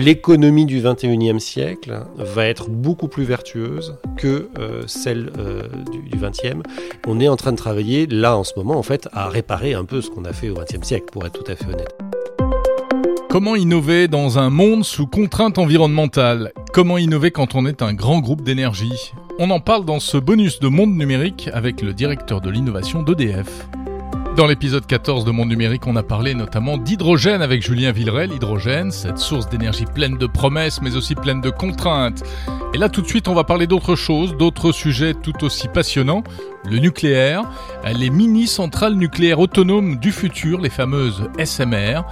l'économie du 21e siècle va être beaucoup plus vertueuse que euh, celle euh, du, du 20e. On est en train de travailler là en ce moment en fait à réparer un peu ce qu'on a fait au 20e siècle pour être tout à fait honnête. Comment innover dans un monde sous contrainte environnementale? Comment innover quand on est un grand groupe d'énergie? On en parle dans ce bonus de Monde Numérique avec le directeur de l'innovation d'EDF. Dans l'épisode 14 de Monde Numérique, on a parlé notamment d'hydrogène avec Julien Villeray. L'hydrogène, cette source d'énergie pleine de promesses mais aussi pleine de contraintes. Et là, tout de suite, on va parler d'autre chose, d'autres sujets tout aussi passionnants. Le nucléaire, les mini-centrales nucléaires autonomes du futur, les fameuses SMR.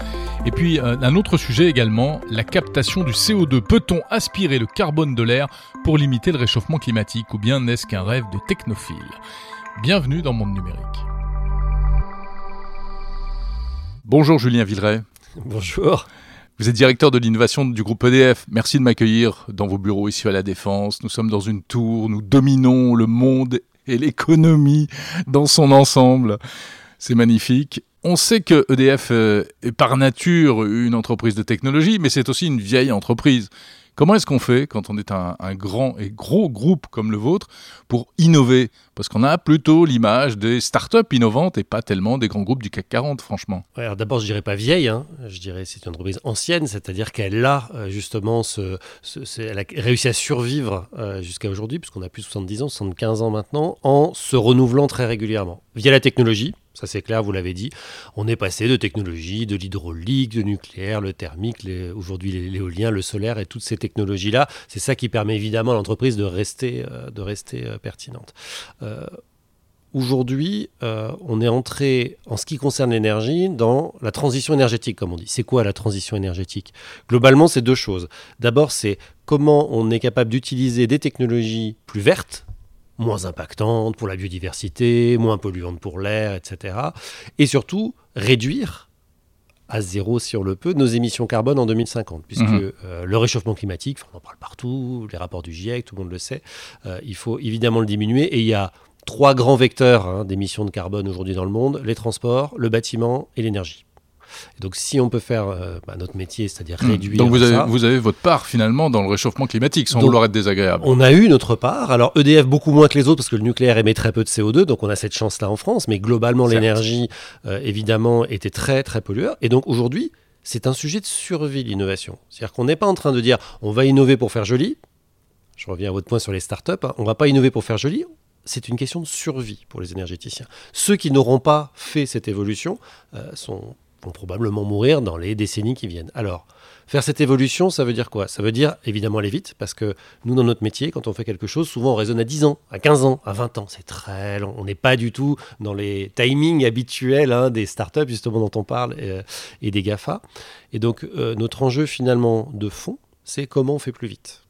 Et puis, euh, un autre sujet également, la captation du CO2. Peut-on aspirer le carbone de l'air pour limiter le réchauffement climatique ou bien n'est-ce qu'un rêve de technophile? Bienvenue dans Monde Numérique. Bonjour Julien Villeray. Bonjour. Vous êtes directeur de l'innovation du groupe EDF. Merci de m'accueillir dans vos bureaux ici à la Défense. Nous sommes dans une tour, nous dominons le monde et l'économie dans son ensemble. C'est magnifique. On sait que EDF euh, est par nature une entreprise de technologie, mais c'est aussi une vieille entreprise. Comment est-ce qu'on fait quand on est un, grand et gros groupe comme le vôtre pour innover? Parce qu'on a plutôt l'image des startups innovantes et pas tellement des grands groupes du CAC 40, franchement. alors d'abord, je dirais pas vieille, hein. je dirais c'est une entreprise ancienne, c'est-à-dire qu'elle a euh, justement a réussi à survivre euh, jusqu'à aujourd'hui, puisqu'on a plus de 70 ans, 75 ans maintenant, en se renouvelant très régulièrement via la technologie. Ça c'est clair, vous l'avez dit. On est passé de technologies, de l'hydraulique, de nucléaire, le thermique, aujourd'hui l'éolien, le solaire et toutes ces technologies-là. C'est ça qui permet évidemment à l'entreprise de rester, euh, de rester euh, pertinente. Euh, aujourd'hui, on est entré, en ce qui concerne l'énergie, dans la transition énergétique, comme on dit. C'est quoi la transition énergétique? Globalement, c'est deux choses. D'abord, c'est comment on est capable d'utiliser des technologies plus vertes, moins impactante pour la biodiversité, moins polluante pour l'air, etc. Et surtout, réduire à zéro, si on le peut, nos émissions carbone en 2050, puisque mhm. euh, le réchauffement climatique, on en parle partout, les rapports du GIEC, tout le monde le sait, euh, il faut évidemment le diminuer, et il y a trois grands vecteurs hein, d'émissions de carbone aujourd'hui dans le monde, les transports, le bâtiment et l'énergie donc si on peut faire euh, bah, notre métier, c'est-à-dire hmm. réduire... Donc vous avez, vous avez votre part finalement dans le réchauffement climatique, sans vouloir être désagréable. On a eu notre part. Alors EDF beaucoup moins que les autres, parce que le nucléaire émet très peu de CO2, donc on a cette chance-là en France, mais globalement l'énergie, euh, évidemment, était très très pollueur. Et donc aujourd'hui, c'est un sujet de survie, l'innovation. C'est-à-dire qu'on n'est pas en train de dire on va innover pour faire joli. Je reviens à votre point sur les startups. Hein. On ne va pas innover pour faire joli c'est une question de survie pour les énergéticiens. Ceux qui n'auront pas fait cette évolution euh, sont vont probablement mourir dans les décennies qui viennent. Alors, faire cette évolution, ça veut dire quoi? Ça veut dire évidemment aller vite, parce que nous, dans notre métier, quand on fait quelque chose, souvent on raisonne à 10 ans, à 15 ans, à 20 ans. C'est très long. On n'est pas du tout dans les timings habituels hein, des startups, justement, dont on parle, euh, et des GAFA. Et donc, euh, notre enjeu finalement de fond, c'est comment on fait plus vite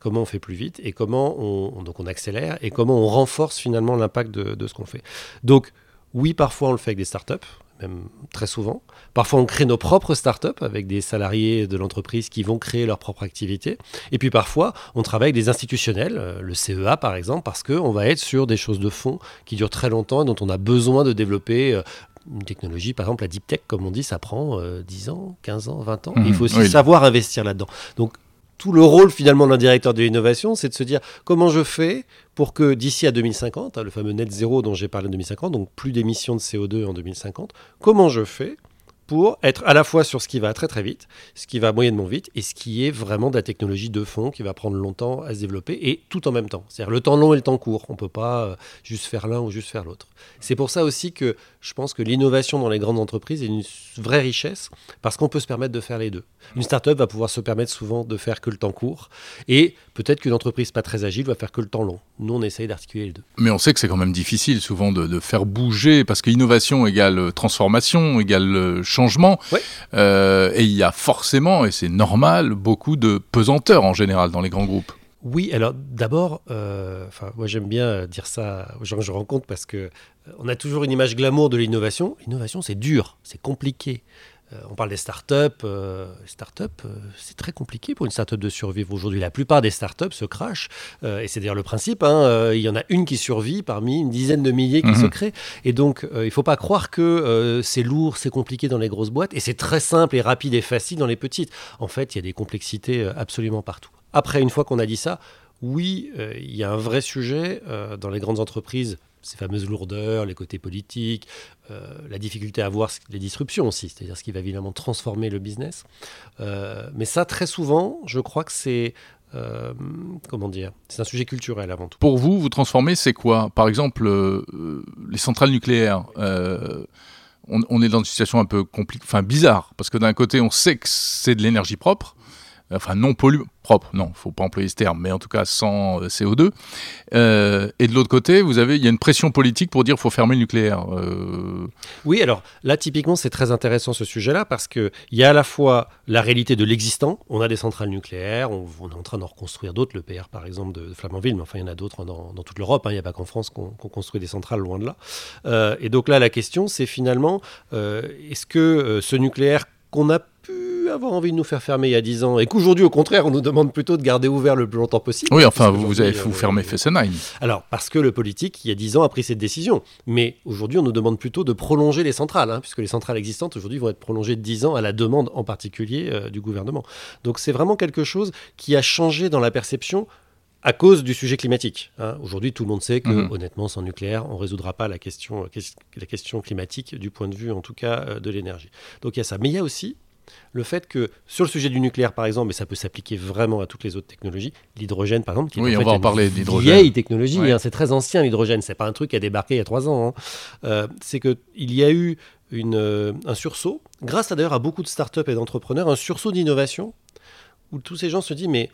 comment on fait plus vite et comment on, donc on accélère et comment on renforce finalement l'impact de, de ce qu'on fait. Donc oui, parfois on le fait avec des startups, même très souvent. Parfois, on crée nos propres startups avec des salariés de l'entreprise qui vont créer leur propre activité. Et puis parfois, on travaille avec des institutionnels, euh, le CEA par exemple, parce qu'on va être sur des choses de fond qui durent très longtemps et dont on a besoin de développer euh, une technologie, par exemple la deep tech, comme on dit, ça prend 10 euh, ans, 15 ans, 20 ans. il mmh. faut aussi savoir investir là-dedans. Donc tout le rôle finalement d'un directeur de l'innovation, c'est de se dire comment je fais pour que d'ici à 2050, hein, le fameux net zéro dont j'ai parlé en 2050, donc plus d'émissions de CO2 en 2050, comment je fais pour être à la fois sur ce qui va très très vite, ce qui va moyennement vite, et ce qui est vraiment de la technologie de fond qui va prendre longtemps à se développer, et tout en même temps. C'est-à-dire le temps long et le temps court. On ne peut pas euh, juste faire l'un ou juste faire l'autre. C'est pour ça aussi que je pense que l'innovation dans les grandes entreprises est une vraie richesse, parce qu'on peut se permettre de faire les deux. Une start-up va pouvoir se permettre souvent de faire que le temps court, et peut-être qu'une entreprise pas très agile va faire que le temps long. Nous, on essaye d'articuler les deux. Mais on sait que c'est quand même difficile souvent de, de faire bouger, parce qu'innovation égale transformation, égale changement changement. Euh, et il y a forcément, et c'est normal, beaucoup de pesanteur en général dans les grands groupes. Oui, alors d'abord, euh, moi j'aime bien dire ça aux gens que je rencontre parce que euh, on a toujours une image glamour de l'innovation. L'innovation, c'est dur, c'est compliqué. on parle des startups. Euh, startups, c'est très compliqué pour une startup de survivre aujourd'hui. La plupart des startups se crachent, et c'est d'ailleurs le principe. Hein, il y en a une qui survit parmi une dizaine de milliers qui se mhm. créent. Et donc, il ne faut pas croire que c'est lourd, c'est compliqué dans les grosses boîtes, et c'est très simple et rapide et facile dans les petites. En fait, il y a des complexités absolument partout. Après, une fois qu'on a dit ça, oui, il y a un vrai sujet dans les grandes entreprises ces fameuses lourdeurs, les côtés politiques, euh, la difficulté à voir les disruptions aussi, c'est-à-dire ce qui va évidemment transformer le business. Euh, mais ça, très souvent, je crois que c'est euh, comment dire C'est un sujet culturel avant tout. Pour vous, vous transformer, c'est quoi? Par exemple, les centrales nucléaires. On, est dans une situation un peu compliquée, enfin bizarre, parce que d'un côté, on sait que c'est de l'énergie propre, enfin non polluante, propre, non, faut pas employer ce terme, mais en tout cas sans euh, CO2. Euh, et de l'autre côté, vous avez, il y a une pression politique pour dire faut fermer le nucléaire. Euh. Oui, alors là, typiquement, c'est très intéressant ce sujet-là parce qu'il y a à la fois la réalité de l'existant, on a des centrales nucléaires, on, est en train d'en reconstruire d'autres, le PR par exemple de, Flamanville, mais enfin il y en a d'autres dans, toute l'Europe, hein. il n'y a pas qu'en France qu'on construit des centrales, loin de là. et donc là, la question, c'est finalement, est-ce que ce nucléaire qu'on a pu avoir envie de nous faire fermer il y a 10 ans et qu'aujourd'hui, au contraire, on nous demande plutôt de garder ouvert le plus longtemps possible. Oui, enfin, vous avez vous fermé Fessenheim. Alors, parce que le politique, il y a 10 ans, a pris cette décision. Mais aujourd'hui, on nous demande plutôt de prolonger les centrales, hein, puisque les centrales existantes aujourd'hui vont être prolongées de 10 ans à la demande en particulier euh, du gouvernement. Donc, c'est vraiment quelque chose qui a changé dans la perception à cause du sujet climatique. Hein. Aujourd'hui, tout le monde sait que, mhm. honnêtement, sans nucléaire, on ne résoudra pas la question, la question climatique du point de vue, en tout cas, euh, de l'énergie. Donc il y a ça. Mais il y a aussi le fait que sur le sujet du nucléaire, par exemple, mais ça peut s'appliquer vraiment à toutes les autres technologies, l'hydrogène, par exemple, qui oui, on va en parler d'hydrogène. Vieille technologie, hein, c'est très ancien l'hydrogène, c'est pas un truc qui a débarqué il y a trois ans. Hein. Euh, c'est que il y a eu une, euh, un sursaut, grâce d'ailleurs à beaucoup de startups et d'entrepreneurs, un sursaut d'innovation où tous ces gens se disent mais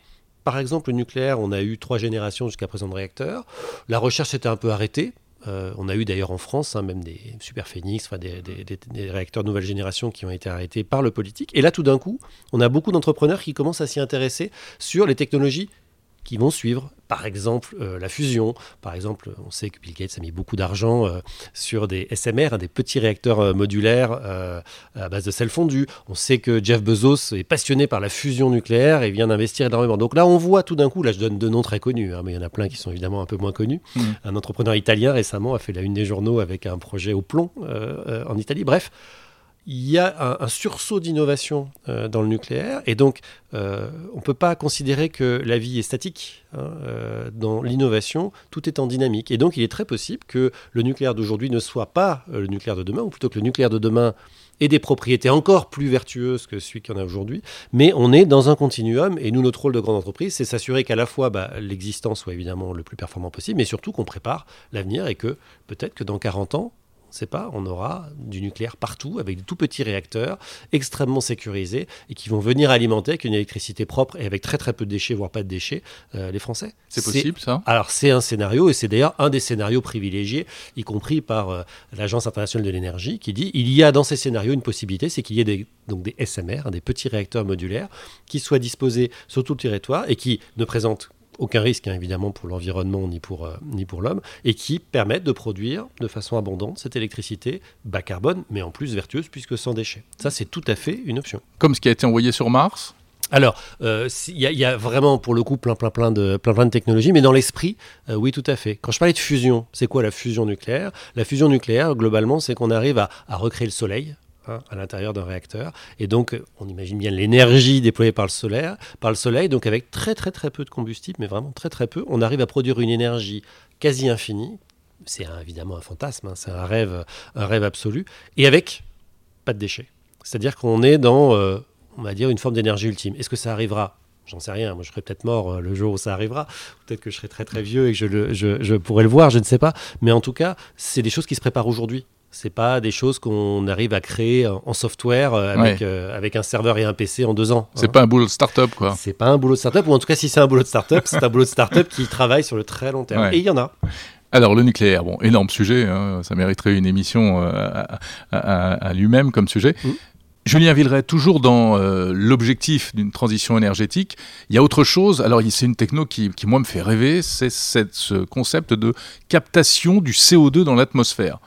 par exemple, le nucléaire, on a eu trois générations jusqu'à présent de réacteurs. La recherche s'était un peu arrêtée. Euh, on a eu d'ailleurs en France hein, même des super phénix, des, des, réacteurs de nouvelle génération qui ont été arrêtés par le politique. Et là, tout d'un coup, on a beaucoup d'entrepreneurs qui commencent à s'y intéresser sur les technologies qui vont suivre. Par exemple, euh, la fusion. Par exemple, on sait que Bill Gates a mis beaucoup d'argent euh, sur des SMR, hein, des petits réacteurs euh, modulaires à base de sel fondu. On sait que Jeff Bezos est passionné par la fusion nucléaire et vient d'investir énormément. Donc là, on voit tout d'un coup, là je donne deux noms très connus, hein, mais il y en a plein qui sont évidemment un peu moins connus. Mmh. Un entrepreneur italien récemment a fait la une des journaux avec un projet au plomb en Italie. Bref il y a un, sursaut d'innovation euh, dans le nucléaire. Et donc euh, on ne peut pas considérer que la vie est statique. Hein, euh, dans l'innovation, tout est en dynamique. Et donc il est très possible que le nucléaire d'aujourd'hui ne soit pas le nucléaire de demain, ou plutôt que le nucléaire de demain ait des propriétés encore plus vertueuses que celui qu'on a aujourd'hui, mais on est dans un continuum et nous, notre rôle de grande entreprise, c'est s'assurer qu'à la fois bah, l'existant soit évidemment le plus performant possible, mais surtout qu'on prépare l'avenir et que peut-être que dans 40 ans, sait pas, on aura du nucléaire partout avec de tout petits réacteurs extrêmement sécurisés et qui vont venir alimenter avec une électricité propre et avec très très peu de déchets, voire pas de déchets, euh, les Français. C'est possible ça? Alors c'est un scénario et c'est d'ailleurs un des scénarios privilégiés, y compris par euh, l'Agence internationale de l'énergie, qui dit il y a dans ces scénarios une possibilité, c'est qu'il y ait des, donc des SMR, hein, des petits réacteurs modulaires, qui soient disposés sur tout le territoire et qui ne présentent aucun risque hein, évidemment pour l'environnement ni pour, euh, ni pour l'homme, et qui permettent de produire de façon abondante cette électricité bas carbone, mais en plus vertueuse puisque sans déchets. Ça, c'est tout à fait une option. Comme ce qui a été envoyé sur Mars alors, euh, il y, a vraiment pour le coup plein, plein, plein de, plein, plein de technologies, mais dans l'esprit, euh, oui, tout à fait. Quand je parlais de fusion, c'est quoi la fusion nucléaire? La fusion nucléaire, globalement, c'est qu'on arrive à, à, recréer le soleil, À l'intérieur d'un réacteur. Et donc, on imagine bien l'énergie déployée par le, solaire, par le soleil. Donc, avec très, très, très peu de combustible, mais vraiment très, très peu, on arrive à produire une énergie quasi infinie. C'est évidemment un fantasme, hein, c'est un rêve, un rêve absolu. Et avec pas de déchets. C'est-à-dire qu'on est dans, euh, on va dire, une forme d'énergie ultime. Est-ce que ça arrivera? J'en sais rien. Moi, je serai peut-être mort euh, le jour où ça arrivera. Peut-être que je serai très très vieux et que je, je, je pourrai le voir, je ne sais pas. Mais en tout cas, c'est des choses qui se préparent aujourd'hui. C'est pas des choses qu'on arrive à créer en software euh, avec, euh, avec un serveur et un PC en deux ans. C'est pas un boulot de start-up, quoi. C'est pas un boulot de start-up, ou en tout cas, si c'est un boulot de start-up, c'est un boulot de start-up qui travaille sur le très long terme. Et il y en a. Alors le nucléaire, bon, énorme sujet, hein, ça mériterait une émission euh, à, lui-même comme sujet. Mm. Julien Villeray, toujours dans l'objectif d'une transition énergétique, il y a autre chose. Alors, c'est une techno qui, qui, moi, me fait rêver, c'est ce concept de captation du CO2 dans l'atmosphère.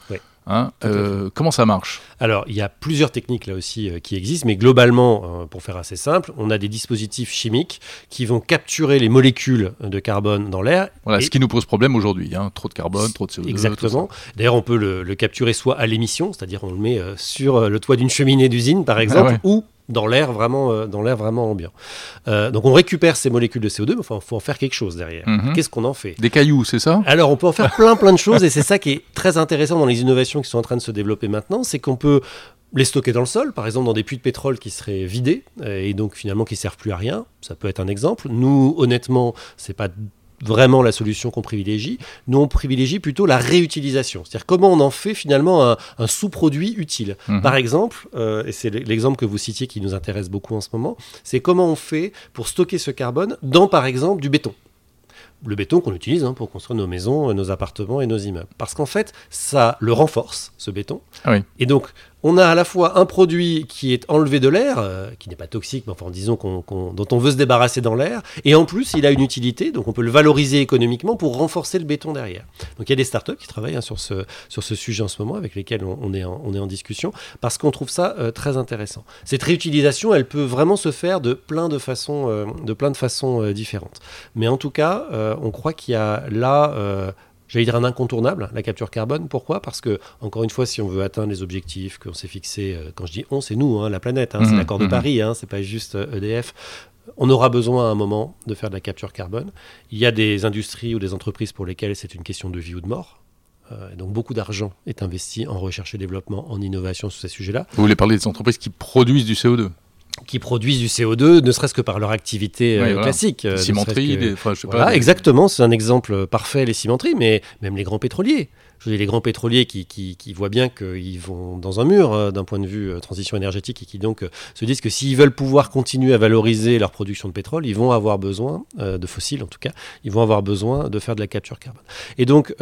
Hein, euh, comment ça marche? Alors, il y a plusieurs techniques là aussi euh, qui existent, mais globalement, euh, pour faire assez simple, on a des dispositifs chimiques qui vont capturer les molécules de carbone dans l'air. Voilà, ce qui nous pose problème aujourd'hui, hein, trop de carbone, trop de CO2. Exactement. D'ailleurs, on peut le, capturer soit à l'émission, c'est-à-dire on le met sur le toit d'une cheminée d'usine, par exemple, ah ou dans l'air vraiment, euh, dans l'air vraiment ambiant. Euh, donc on récupère ces molécules de CO2, mais il faut en faire quelque chose derrière. Mhm. Qu'est-ce qu'on en fait? Des cailloux, c'est ça? Alors on peut en faire plein plein de choses, et c'est ça qui est très intéressant dans les innovations qui sont en train de se développer maintenant, c'est qu'on peut les stocker dans le sol, par exemple dans des puits de pétrole qui seraient vidés et donc finalement qui servent plus à rien. Ça peut être un exemple. Nous, honnêtement, c'est pas vraiment la solution qu'on privilégie. Nous, on privilégie plutôt la réutilisation. C'est-à-dire comment on en fait finalement un, sous-produit utile. Mhm. Par exemple, euh, et c'est l'exemple que vous citiez qui nous intéresse beaucoup en ce moment, c'est comment on fait pour stocker ce carbone dans, par exemple, du béton le béton qu'on utilise hein, pour construire nos maisons, nos appartements et nos immeubles. Parce qu'en fait, ça le renforce, ce béton. Ah oui. Et donc, on a à la fois un produit qui est enlevé de l'air, euh, qui n'est pas toxique, mais enfin disons dont on veut se débarrasser dans l'air, et en plus il a une utilité, donc on peut le valoriser économiquement pour renforcer le béton derrière. Donc il y a des startups qui travaillent hein, sur, ce, sur ce sujet en ce moment, avec lesquels on, est, en, on est en discussion, parce qu'on trouve ça euh, très intéressant. Cette réutilisation, elle peut vraiment se faire de plein de façons, euh, de plein de façons différentes. Mais en tout cas, on croit qu'il y a là j'allais dire un incontournable, la capture carbone. Pourquoi? Parce que, encore une fois, si on veut atteindre les objectifs qu'on s'est fixés, euh, quand je dis on, c'est nous, hein, la planète, hein, c'est mhm, l'accord de mhm. Paris, hein, c'est pas juste EDF. Euh, e on aura besoin à un moment de faire de la capture carbone. Il y a des industries ou des entreprises pour lesquelles c'est une question de vie ou de mort. Euh, donc beaucoup d'argent est investi en recherche et développement, en innovation sur ces sujets-là. Vous voulez parler des entreprises qui produisent du CO2 qui produisent du CO2, ne serait-ce que par leur activité euh, classique. Euh, cimenterie, je sais pas, exactement, c'est un exemple parfait, les cimenteries, mais même les grands pétroliers je dis, les grands pétroliers qui, qui, qui voient bien qu'ils vont dans un mur euh, d'un point de vue euh, transition énergétique et qui donc se disent que s'ils veulent pouvoir continuer à valoriser leur production de pétrole, ils vont avoir besoin, de fossiles en tout cas, ils vont avoir besoin de faire de la capture carbone. Et donc,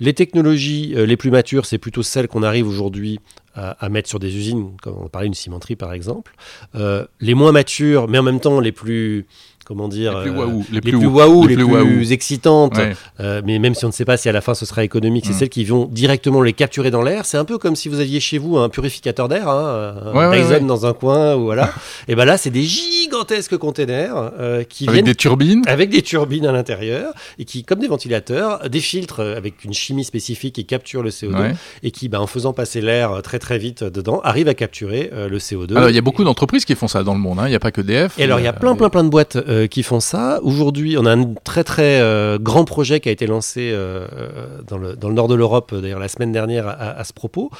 les technologies les plus matures, c'est plutôt celles qu'on arrive aujourd'hui à, mettre sur des usines, comme on parlait d'une cimenterie par exemple. les moins matures, mais en même temps les plus comment dire, les plus waouh, les, plus, waouh, les, plus, excitantes, euh, mais même si on ne sait pas si à la fin ce sera économique, c'est mm. celles qui vont directement les capturer dans l'air. C'est un peu comme si vous aviez chez vous un purificateur d'air, hein, un Dyson dans un coin, ou voilà. et ben là, c'est des gigantesques containers euh, qui avec des turbines, avec des turbines à l'intérieur et qui, comme des ventilateurs, des filtres avec une chimie spécifique qui capture le CO2 et qui, ben, en faisant passer l'air très très vite dedans, arrivent à capturer euh, le CO2. Alors il y a beaucoup d'entreprises qui font ça dans le monde. Hein. Il n'y a pas que DF. Et alors il y a plein plein plein de boîtes euh, qui font ça. Aujourd'hui, on a un très très euh, grand projet qui a été lancé euh, dans, le, dans, le, nord de l'Europe, d'ailleurs la semaine dernière à, ce propos.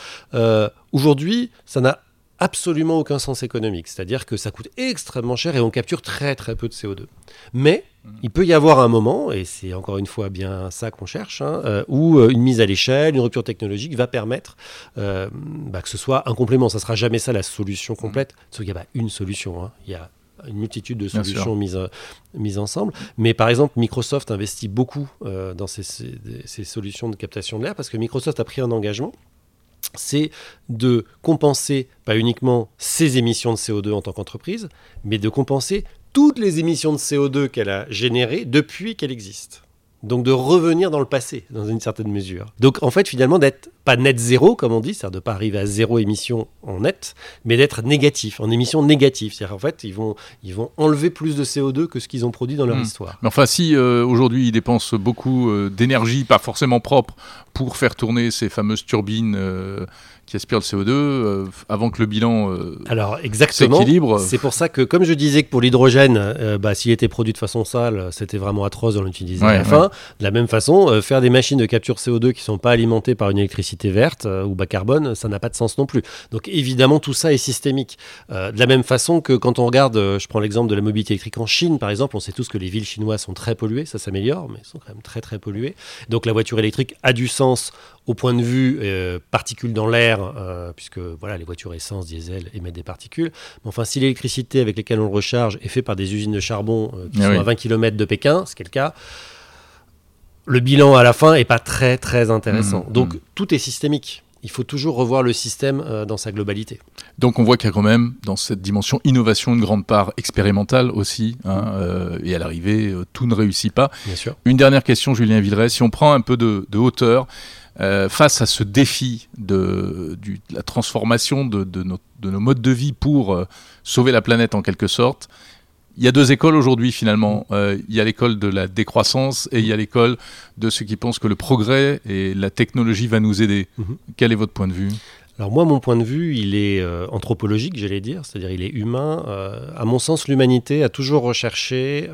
Aujourd'hui, ça n'a absolument aucun sens économique. C'est-à-dire que ça coûte extrêmement cher et on capture très très peu de CO2. Mais mmh. il peut y avoir un moment, et c'est encore une fois bien ça qu'on cherche, hein, où une mise à l'échelle, une rupture technologique va permettre bah, que ce soit un complément. Ça ne sera jamais ça la solution complète. Parce qu'il n'y a pas une solution. Hein. Il y a une multitude de solutions mises, mises ensemble. Mais par exemple, Microsoft investit beaucoup euh, dans ces, ces, solutions de captation de l'air parce que Microsoft a pris un engagement c'est de compenser pas uniquement ses émissions de CO2 en tant qu'entreprise, mais de compenser toutes les émissions de CO2 qu'elle a générées depuis qu'elle existe. Donc de revenir dans le passé, dans une certaine mesure. Donc en fait, finalement, d'être pas net zéro, comme on dit, c'est-à-dire de ne pas arriver à zéro émission en net, mais d'être négatif, en émission négative. C'est-à-dire en fait, ils vont, ils vont enlever plus de CO2 que ce qu'ils ont produit dans leur hmm. histoire. Mais enfin, si euh, aujourd'hui ils dépensent beaucoup euh, d'énergie, pas forcément propre, pour faire tourner ces fameuses turbines euh, qui aspire le CO2 euh, avant que le bilan euh, Alors exactement. C'est pour ça que, comme je disais que pour l'hydrogène, euh, bah, s'il était produit de façon sale, c'était vraiment atroce de l'utiliser à la fin. De la même façon, faire des machines de capture CO2 qui ne sont pas alimentées par une électricité verte ou bas carbone, ça n'a pas de sens non plus. Donc évidemment, tout ça est systémique. de la même façon que quand on regarde, je prends l'exemple de la mobilité électrique en Chine, par exemple, on sait tous que les villes chinoises sont très polluées, ça s'améliore, mais sont quand même très très polluées. Donc la voiture électrique a du sens au point de vue euh, particules dans l'air, euh, puisque voilà, les voitures essence, diesel émettent des particules. Mais enfin, si l'électricité avec laquelle on le recharge est faite par des usines de charbon euh, qui ah sont à 20 km de Pékin, ce qui est le cas, le bilan à la fin est pas très très intéressant. Mmh, Donc mmh. tout est systémique. Il faut toujours revoir le système dans sa globalité. Donc on voit qu'il y a quand même dans cette dimension innovation une grande part expérimentale aussi. Hein, et à l'arrivée, tout ne réussit pas. Bien sûr. Une dernière question, Julien Villeray. Si on prend un peu de, de hauteur, face à ce défi de, la transformation de, nos, modes de vie pour sauver la planète en quelque sorte, il y a deux écoles aujourd'hui finalement. Euh, il y a l'école de la décroissance et il y a l'école de ceux qui pensent que le progrès et la technologie va nous aider. Mhm. Quel est votre point de vue? Alors moi, mon point de vue, il est euh, anthropologique, j'allais dire, c'est-à-dire il est humain. Euh, à mon sens, l'humanité a toujours recherché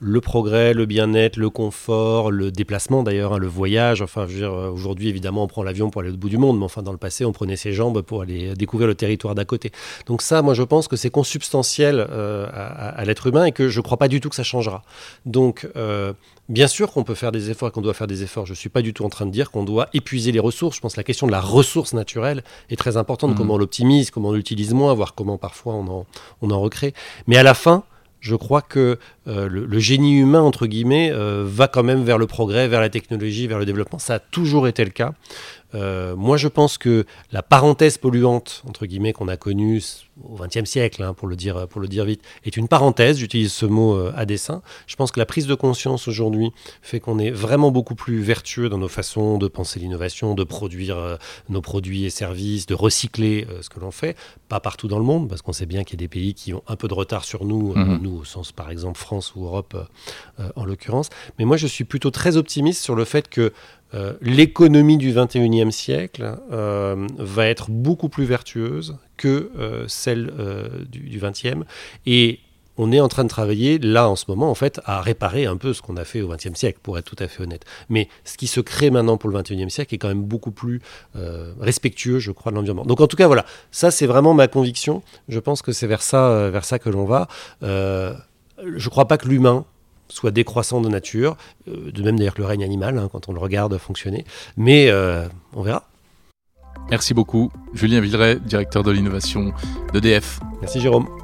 le progrès, le bien-être, le confort, le déplacement d'ailleurs, hein, le voyage. Enfin, je veux dire, aujourd'hui, évidemment, on prend l'avion pour aller au bout du monde, mais enfin, dans le passé, on prenait ses jambes pour aller découvrir le territoire d'à côté. Donc ça, moi, je pense que c'est consubstantiel euh, à, l'être humain et que je ne crois pas du tout que ça changera. Donc, euh, bien sûr qu'on peut faire des efforts et qu'on doit faire des efforts. Je ne suis pas du tout en train de dire qu'on doit épuiser les ressources. Je pense que la question de la ressource naturelle est très importante. Mmh. Comment on l'optimise, comment on l'utilise moins, voir comment parfois on en, on en recrée. Mais à la fin, je crois que euh, le, génie humain, entre guillemets, euh, va quand même vers le progrès, vers la technologie, vers le développement. Ça a toujours été le cas. Euh, moi, je pense que la parenthèse polluante, entre guillemets, qu'on a connue au XXe siècle, hein, pour, le dire, pour le dire vite, est une parenthèse. J'utilise ce mot euh, à dessein. Je pense que la prise de conscience aujourd'hui fait qu'on est vraiment beaucoup plus vertueux dans nos façons de penser l'innovation, de produire euh, nos produits et services, de recycler ce que l'on fait. Pas partout dans le monde, parce qu'on sait bien qu'il y a des pays qui ont un peu de retard sur nous, mhm. nous au sens par exemple France ou Europe en l'occurrence. Mais moi, je suis plutôt très optimiste sur le fait que euh, l'économie du 21e siècle euh, va être beaucoup plus vertueuse que euh, celle du, du, 20e. Et on est en train de travailler là en ce moment en fait à réparer un peu ce qu'on a fait au 20e siècle, pour être tout à fait honnête. Mais ce qui se crée maintenant pour le 21e siècle est quand même beaucoup plus respectueux, je crois, de l'environnement. Donc en tout cas, voilà, ça c'est vraiment ma conviction. Je pense que c'est vers ça, vers ça que l'on va. je ne crois pas que l'humain soit décroissant de nature, euh, de même d'ailleurs que le règne animal, hein, quand on le regarde fonctionner. Mais euh, on verra. Merci beaucoup, Julien Villeray, directeur de l'innovation d'EDF. Merci Jérôme.